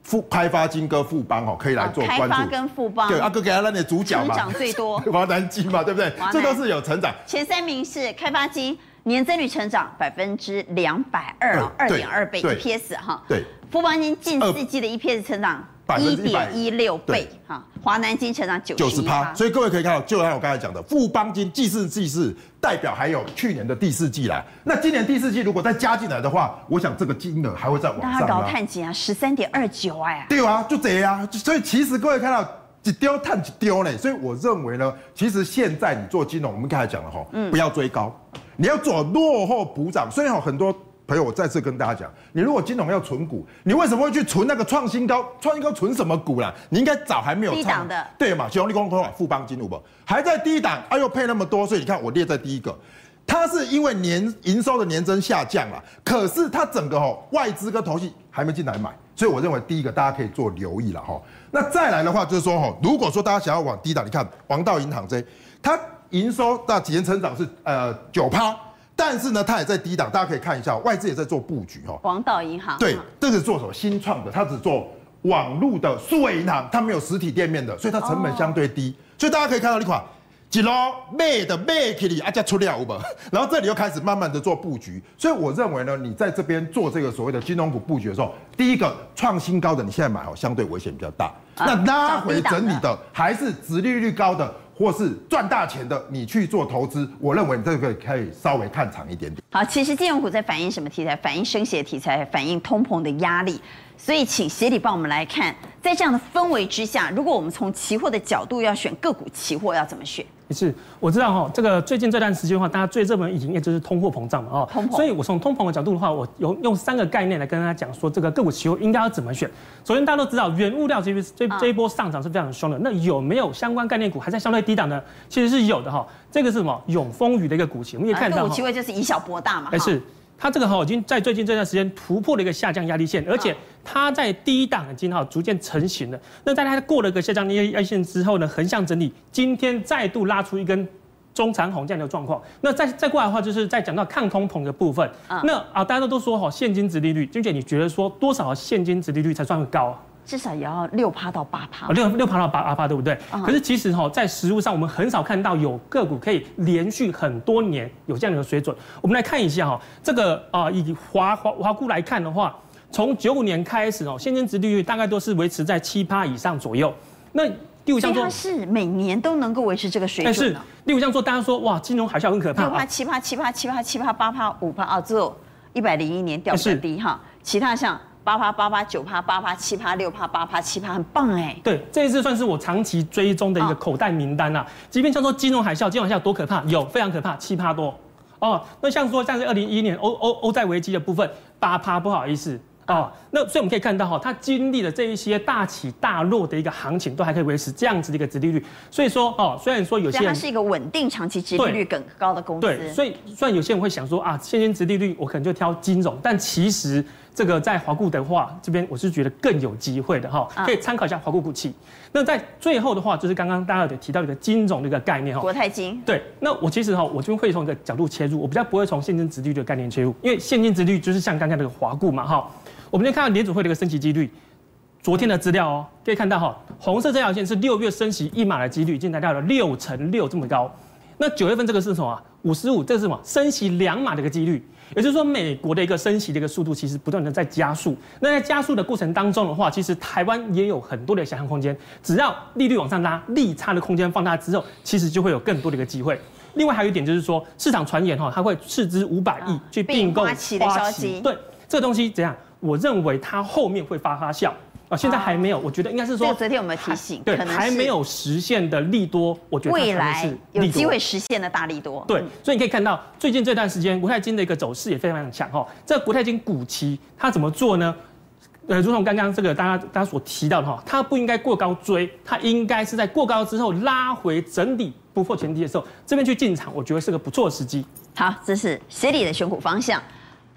富开发金跟富邦哦，可以来做关注。
开发跟富邦，
对，阿哥给他那点主角嘛，
成长最多。
华南金嘛，对不对？这都是有成长。
前三名是开发金，年增率成长百分之两百二，二点二倍 EPS 哈。对，富邦金近四季的 EPS 成长。一点一六倍哈，华南金成长九十趴，
所以各位可以看到，就像我刚才讲的，富邦金季四季是代表还有去年的第四季啦。那今年第四季如果再加进来的话，我想这个金额还会再往上。
那他搞探几啊？十三点二九哎。
对啊，就这样啊。所以其实各位看到一丢探一丢呢，所以我认为呢，其实现在你做金融，我们刚才讲了哈，不要追高，你要做落后补涨。虽然有很多。朋友，我再次跟大家讲，你如果金融要存股，你为什么会去存那个创新高？创新高存什么股啦？你应该早还没有
低档的，
对嘛？兄弟公公富邦金融不？还在低档，哎呦配那么多，所以你看我列在第一个，它是因为年营收的年增下降了，可是它整个吼外资跟投信还没进来买，所以我认为第一个大家可以做留意了哈。那再来的话就是说哈，如果说大家想要往低档，你看王道银行这它。营收那几年成长是呃九趴，但是呢，它也在低档，大家可以看一下，外资也在做布局哈。
广道银行
对，这个是做什么？新创的，它只做网络的数位银行，它没有实体店面的，所以它成本相对低。哦、所以大家可以看到一款，几楼卖的卖起里啊，加出料不？然后这里又开始慢慢的做布局。所以我认为呢，你在这边做这个所谓的金融股布局的时候，第一个创新高的，你现在买哦，相对危险比较大。啊、那拉回整理的，还是殖利率高的？或是赚大钱的，你去做投资，我认为这个可以稍微看长一点点。
好，其实金融股在反映什么题材？反映升息题材，反映通膨的压力。所以，请协理帮我们来看，在这样的氛围之下，如果我们从期货的角度要选个股期货，要怎么选？
是，我知道哈，这个最近这段时间的话，大家最热门的营业就是通货膨胀嘛，哦。所以我从通膨的角度的话，我有用三个概念来跟大家讲说，这个个股期货应该要怎么选。首先，大家都知道，原物料其实这这一波上涨是非常凶的。那有没有相关概念股还在相对低档呢？其实是有的哈。这个是什么？永丰余的一个股期，我们也看到，
个股期货就是以小博大嘛。
还是。它这个哈已经在最近这段时间突破了一个下降压力线，而且它在低档已经哈逐渐成型了。那在它过了一个下降压力线之后呢，横向整理，今天再度拉出一根中长红这样的状况。那再再过来的话，就是在讲到抗通膨的部分。那啊，大家都说哈现金值利率，君姐你觉得说多少现金值利率才算高？
至少也要六趴到八趴，
六六趴到八趴，对不对？可是其实哈，在实物上，我们很少看到有个股可以连续很多年有这样的水准。我们来看一下哈，这个啊，以华华华固来看的话，从九五年开始哦，现金值利率大概都是维持在七趴以上左右。那第五项说，
它是每年都能够维持这个水准。
但是第五项说，大家说哇，金融海啸很可怕，
六趴、七趴、七趴、七趴、七趴、八趴、五趴啊，只有一百零一年掉最低哈，其他像。八趴八趴九趴八趴七趴六趴八趴七趴，很棒哎！
对，这一次算是我长期追踪的一个口袋名单啊。即便像说金融海啸，金融海啸多可怕，有非常可怕，七趴多哦。那像说像是二零一一年欧欧欧债危机的部分，八趴不好意思。哦，那所以我们可以看到哈，它经历了这一些大起大落的一个行情，都还可以维持这样子的一个殖利率。所以说哦，虽然说有些人
它是一个稳定长期殖利率更高的公司。
对，所以虽然有些人会想说啊，现金殖利率我可能就挑金融，但其实这个在华固的话，这边我是觉得更有机会的哈，可以参考一下华固股期。那在最后的话，就是刚刚大家有提到一个金融的一个概念哈，
国泰金。
对，那我其实哈，我就会从一个角度切入，我比较不会从现金值率的概念切入，因为现金值率就是像刚才那个华固嘛哈。我们就看到联储会的一个升息几率，昨天的资料哦，可以看到哈，红色这条线是六月升息一码的几率，已经达到了六乘六这么高。那九月份这个是什么啊？五十五，这是什么？升息两码的一个几率，也就是说，美国的一个升息的一个速度其实不断的在加速。那在加速的过程当中的话，其实台湾也有很多的想象空间。只要利率往上拉，利差的空间放大之后，其实就会有更多的一个机会。另外还有一点就是说，市场传言哈，它会斥资五百亿去并购花旗。对，这个东西怎样？我认为它后面会发发酵啊，现在还没有，我觉得应该是说，
昨天有没有提醒？
对，还没有实现的利多，我觉得
未来有机会实现的大利多。
对，所以你可以看到最近这段时间国泰金的一个走势也非常强哈。这国泰金股期它怎么做呢？呃，如同刚刚这个大家大家所提到的哈，它不应该过高追，它应该是在过高之后拉回整理不破前低的时候，这边去进场，我觉得是个不错的时机。
好，这是协理的选股方向。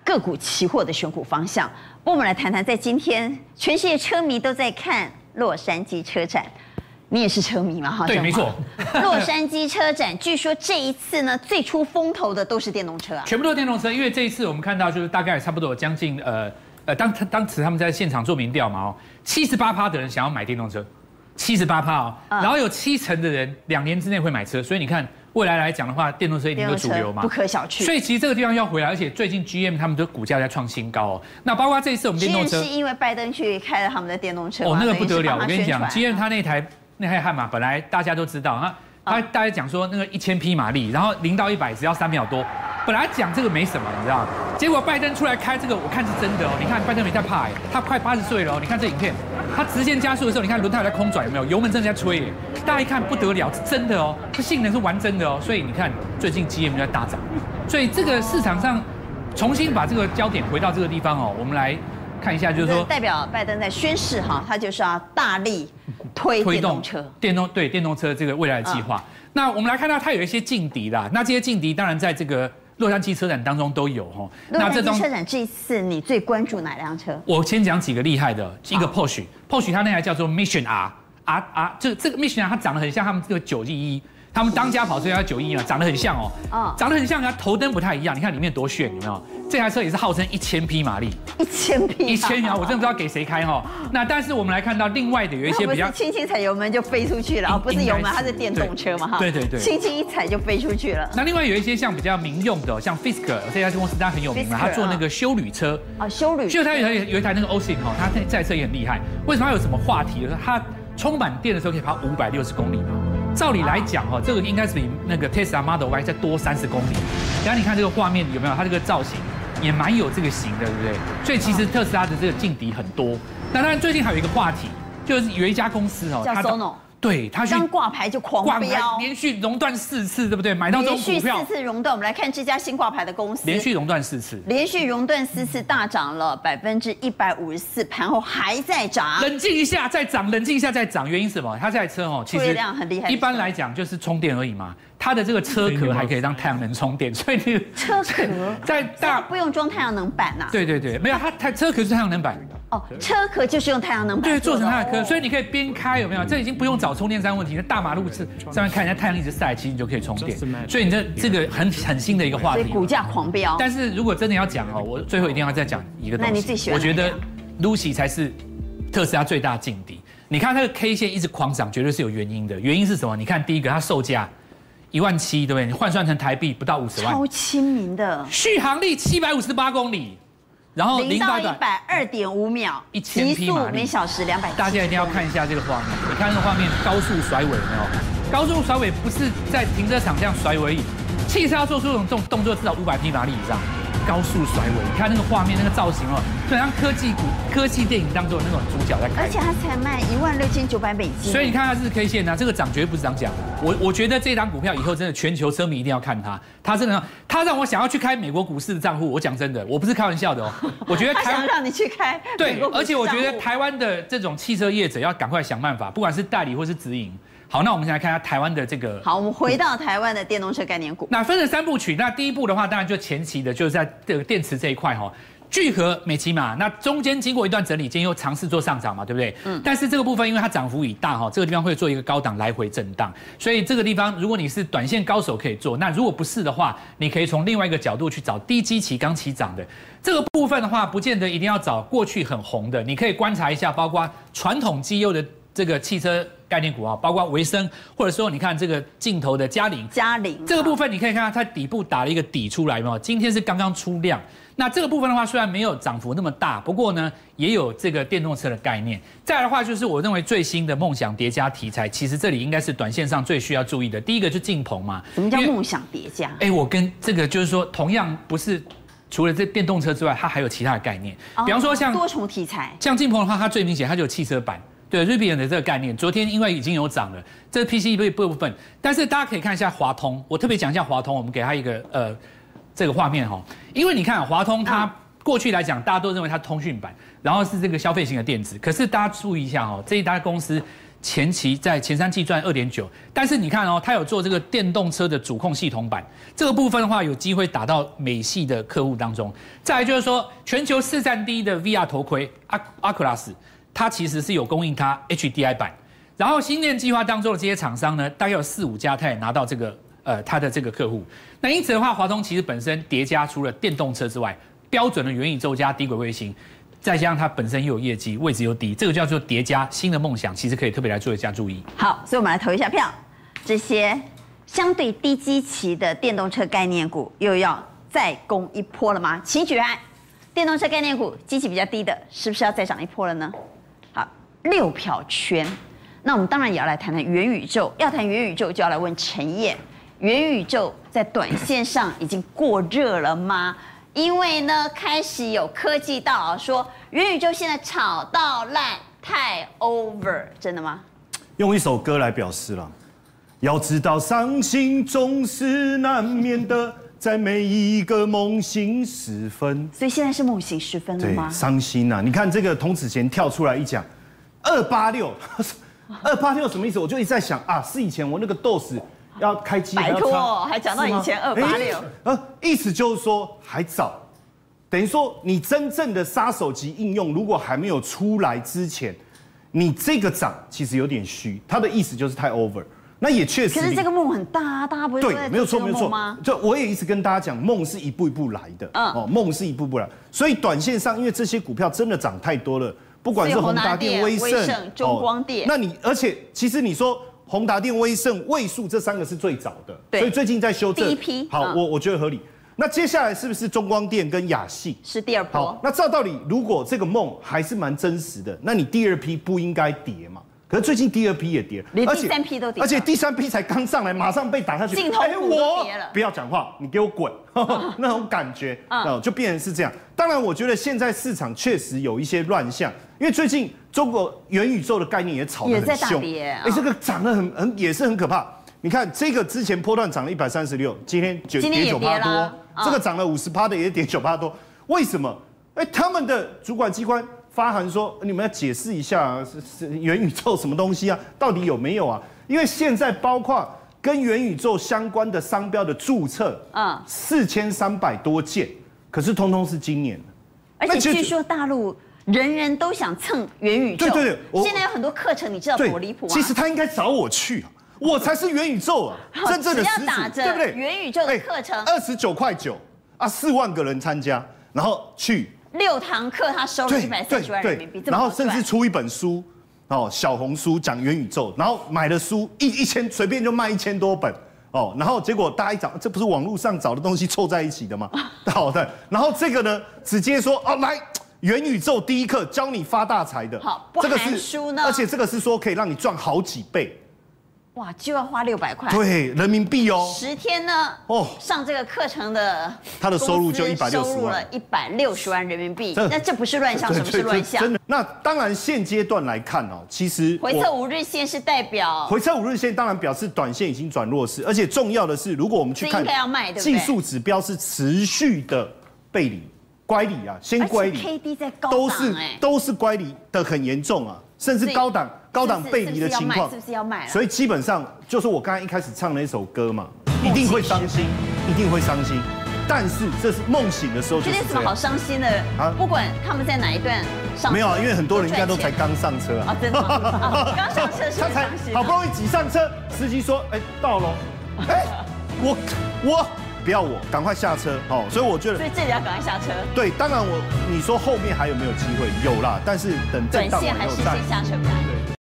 个股期货的选股方向，我们来谈谈，在今天全世界车迷都在看洛杉矶车展，你也是车迷吗？哈，
对，没错。
洛杉矶车展，据说这一次呢，最出风头的都是电动车啊，
全部都是电动车，因为这一次我们看到就是大概差不多有将近呃呃，当当时他们在现场做民调嘛哦，七十八趴的人想要买电动车，七十八趴哦，然后有七成的人两年之内会买车，所以你看。未来来讲的话，电动车一定是主流嘛，
不可小觑。
所以其实这个地方要回来，而且最近 GM 他们的股价在创新高哦。那包括这一次我们电动车，
是因为拜登去开了他们的电动车
哦，那个不得了。我跟你讲，GM 他那台那台悍马本来大家都知道，他他大家讲说那个一千匹马力，然后零到一百只要三秒多。本来讲这个没什么，你知道吗？结果拜登出来开这个，我看是真的哦。你看拜登没在怕哎，他快八十岁了哦。你看这影片，他直线加速的时候，你看轮胎还在空转有没有？油门正在吹，大家一看不得了，是真的哦，这性能是玩真的哦。所以你看最近 GM 就在大涨，所以这个市场上重新把这个焦点回到这个地方哦，我们来看一下，就是说
代表拜登在宣誓哈，他就是要大力推推动车，
电动对电动车这个未来的计划。嗯、那我们来看到它有一些劲敌啦，那这些劲敌当然在这个洛杉矶车展当中都有哈。
那这张车展这一次你最关注哪辆车？
我先讲几个厉害的，一个 Porsche，Porsche 它那台叫做 Mission R R R，这这个 Mission R 它长得很像他们这个911。他们当家跑车要九一啊，长得很像哦，啊，长得很像，它头灯不太一样。你看里面多炫，有没有？这台车也是号称一千匹马力，
一千匹，
一千啊！我真的不知道给谁开哈。那但是我们来看到另外的有一些比较，
轻轻踩油门就飞出去了，啊，不是油门，它是电动车嘛哈。
对对对，
轻轻一踩就飞出去了。
那另外有一些像比较民用的，像 Fisker 这家公司它很有名嘛，它做那个修旅车
啊，修旅，
就它有有一台那个 Austin 哈，它这台车也很厉害。为什么它有什么话题呢？它充满电的时候可以跑五百六十公里嘛。照理来讲，哈，这个应该是比那个 Tesla Model Y 再多三十公里。然后你看这个画面有没有？它这个造型也蛮有这个型的，对不对？所以其实特斯拉的这个劲敌很多。那当然，最近还有一个话题，就是有一家公司哦，
叫 Sono。
对，他刚
挂牌就狂飙，
连续熔断四次，对不对？买到这种股票，
连续四次熔断。我们来看这家新挂牌的公司，
连续熔断四次，
连续熔断四次，大涨了百分之一百五十四，盘后还在涨。
冷静一下再涨，冷静一下再涨，原因是什么？它这台车哦，其实
量很厉害。
一般来讲就是充电而已嘛。它的这个车壳还可以让太阳能充电，所以你
车壳在大不用装太阳能板呐、啊。
对对对，没有它它车壳是太阳能板。
哦，车壳就是用太阳能板
对做成它的壳，所以你可以边开有没有？这已经不用找充电站问题，在大马路是上面看人家太阳一直晒，其实你就可以充电。所以你这这个很很新的一个话题。
所以股价狂飙。
但是如果真的要讲哦，我最后一定要再讲一个东西。
那你最喜欢？
我觉得 Lucy 才是特斯拉最大劲敌。你看它的 K 线一直狂涨，绝对是有原因的。原因是什么？你看第一个，它售价一万七，对不对？你换算成台币不到五十万。
超亲民的。
续航力七百五十八公里。然后
零到一百二点五秒，
一千匹马力，
每小时两百。
大家一定要看一下这个画面，你看这个画面，高速甩尾有没有？高速甩尾不是在停车场这样甩尾，汽车要做出这种这种动作，至少五百匹马力以上。高速甩尾，你看那个画面，那个造型哦，就像科技股、科技电影当中的那种主角在开。
而且它才卖一万六千九百美金。
所以你看它是 K 线呢、啊，这个涨绝对不是涨讲的。我我觉得这档股票以后真的全球车迷一定要看它，它真的，它让我想要去开美国股市的账户。我讲真的，我不是开玩笑的哦。我觉得
他想让你去开。
对，而且我觉得台湾的这种汽车业者要赶快想办法，不管是代理或是直营。好，那我们先来看一下台湾的这个。
好，我们回到台湾的电动车概念股。
那分成三部曲，那第一步的话，当然就前期的，就是在这个电池这一块哈，聚合美琪玛。那中间经过一段整理，今天又尝试做上涨嘛，对不对？嗯。但是这个部分，因为它涨幅已大哈，这个地方会做一个高档来回震荡，所以这个地方，如果你是短线高手可以做，那如果不是的话，你可以从另外一个角度去找低基期刚起涨的这个部分的话，不见得一定要找过去很红的，你可以观察一下，包括传统绩优的这个汽车。概念股啊，包括维生，或者说你看这个镜头的佳凌，
佳凌
这个部分你可以看到它底部打了一个底出来嘛，今天是刚刚出量。那这个部分的话，虽然没有涨幅那么大，不过呢也有这个电动车的概念。再来的话，就是我认为最新的梦想叠加题材，其实这里应该是短线上最需要注意的。第一个就是劲鹏嘛，
什么叫梦想叠加？
哎，我跟这个就是说，同样不是除了这电动车之外，它还有其他的概念，比方说像
多重题材，
像劲鹏的话，它最明显它就有汽车版。对 Rivian 的这个概念，昨天因为已经有涨了，这是 PCB 部分，但是大家可以看一下华通，我特别讲一下华通，我们给他一个呃这个画面哈，因为你看华通它过去来讲，大家都认为它通讯版，然后是这个消费型的电子，可是大家注意一下哦，这一家公司前期在前三季赚二点九，但是你看哦，它有做这个电动车的主控系统版，这个部分的话有机会打到美系的客户当中，再来就是说全球市占第一的 VR 头盔阿阿克拉斯。它其实是有供应它 HDI 版，然后星链计划当中的这些厂商呢，大概有四五家，它也拿到这个呃它的这个客户。那因此的话，华通其实本身叠加除了电动车之外，标准的元宇宙加低轨卫星，再加上它本身又有业绩，位置又低，这个叫做叠加新的梦想，其实可以特别来做一下注意。
好，所以我们来投一下票，这些相对低基期的电动车概念股又要再攻一波了吗？请举案，电动车概念股基期比较低的，是不是要再涨一波了呢？六票圈，那我们当然也要来谈谈元宇宙。要谈元宇宙，就要来问陈燕：元宇宙在短线上已经过热了吗？因为呢，开始有科技大佬说元宇宙现在炒到烂，太 over，真的吗？
用一首歌来表示了。要知道伤心总是难免的。在每一个梦醒时分。
所以现在是梦醒时分了，吗？
伤心呐、啊！你看这个童子贤跳出来一讲，二八六，二八六什么意思？我就一直在想啊，是以前我那个 DOS 要开机，
拜托，还讲到以前二八六，
呃，意思就是说还早，等于说你真正的杀手级应用如果还没有出来之前，你这个涨其实有点虚，它的意思就是太 over。那也确实，
可是这个梦很大啊，大家不会
对，没有错，没有错
吗？
就我也一直跟大家讲，梦是一步一步来的，
嗯，
哦，梦是一步步来，所以短线上，因为这些股票真的涨太多了，不管是宏达电、威盛、
中光电，
那你而且其实你说宏达电、威盛、位数这三个是最早的，所以最近在修正，
第一批，
好，我我觉得合理。那接下来是不是中光电跟雅系
是第二波？
好，那照道理，如果这个梦还是蛮真实的，那你第二批不应该跌嘛？可是最近第二批也跌，
连第三批都跌，
而且第三批才刚上来，马上被打下去。
镜头股都跌了，
不要讲话，你给我滚！那种感觉，嗯，就变成是这样。当然，我觉得现在市场确实有一些乱象，因为最近中国元宇宙的概念也炒得很凶，哎，这个涨得很很也是很可怕。你看这个之前波段涨了一百三十六，今天九跌九趴多，这个涨了五十趴的也跌九趴多，为什么？哎，他们的主管机关。发函说：“你们要解释一下，是是元宇宙什么东西啊？到底有没有啊？因为现在包括跟元宇宙相关的商标的注册，嗯，四千三百多件，可是通通是今年。
而且据说大陆人人都想蹭元宇宙，
对对对，
现在有很多课程，你知道多离谱吗？
其实他应该找我去啊，我才是元宇宙啊，真正的始祖，对不对？
元宇宙的课程，
二十九块九啊，四万个人参加，然后去。”
六堂课，他收了一百四十万人民币，
然后甚至出一本书，哦，小红书讲元宇宙，然后买的书一一千，随便就卖一千多本，哦，然后结果大家一找，这不是网络上找的东西凑在一起的吗？好的，然后这个呢，直接说哦，来元宇宙第一课教你发大财的，
好，这个是书呢，
而且这个是说可以让你赚好几倍。
哇，就要花六百块，
对，人民币哦。
十天呢，哦，上这个课程的，
他的收入就一百六十万，
收入了一百六十万人民币。那这不是乱象，什么是乱象？
真的。那当然，现阶段来看哦，其实
回测五日线是代表
回测五日线，当然表示短线已经转弱势，而且重要的是，如果我们去看技术指标是持续的背离、乖离啊，先乖离
，K D 在高
都是都是乖离的很严重啊。甚至高档高档背离的情况，
是不是要卖？
所以基本上就是我刚才一开始唱那首歌嘛，一定会伤心，一定会伤心。但是这是梦醒的时候，
觉得有什么好伤心的啊？不管他们在哪一段上，
没有啊，因为很多人应该都才刚上车啊。
真的？刚上车是伤心。
好不容易挤上车，司机说：“哎，到了。”哎，我我。不要我，赶快下车哦！所以我觉得，
所以这里要赶快下车。
对，当然我你说后面还有没有机会？有啦，但是等
震荡还是先下车吧。对。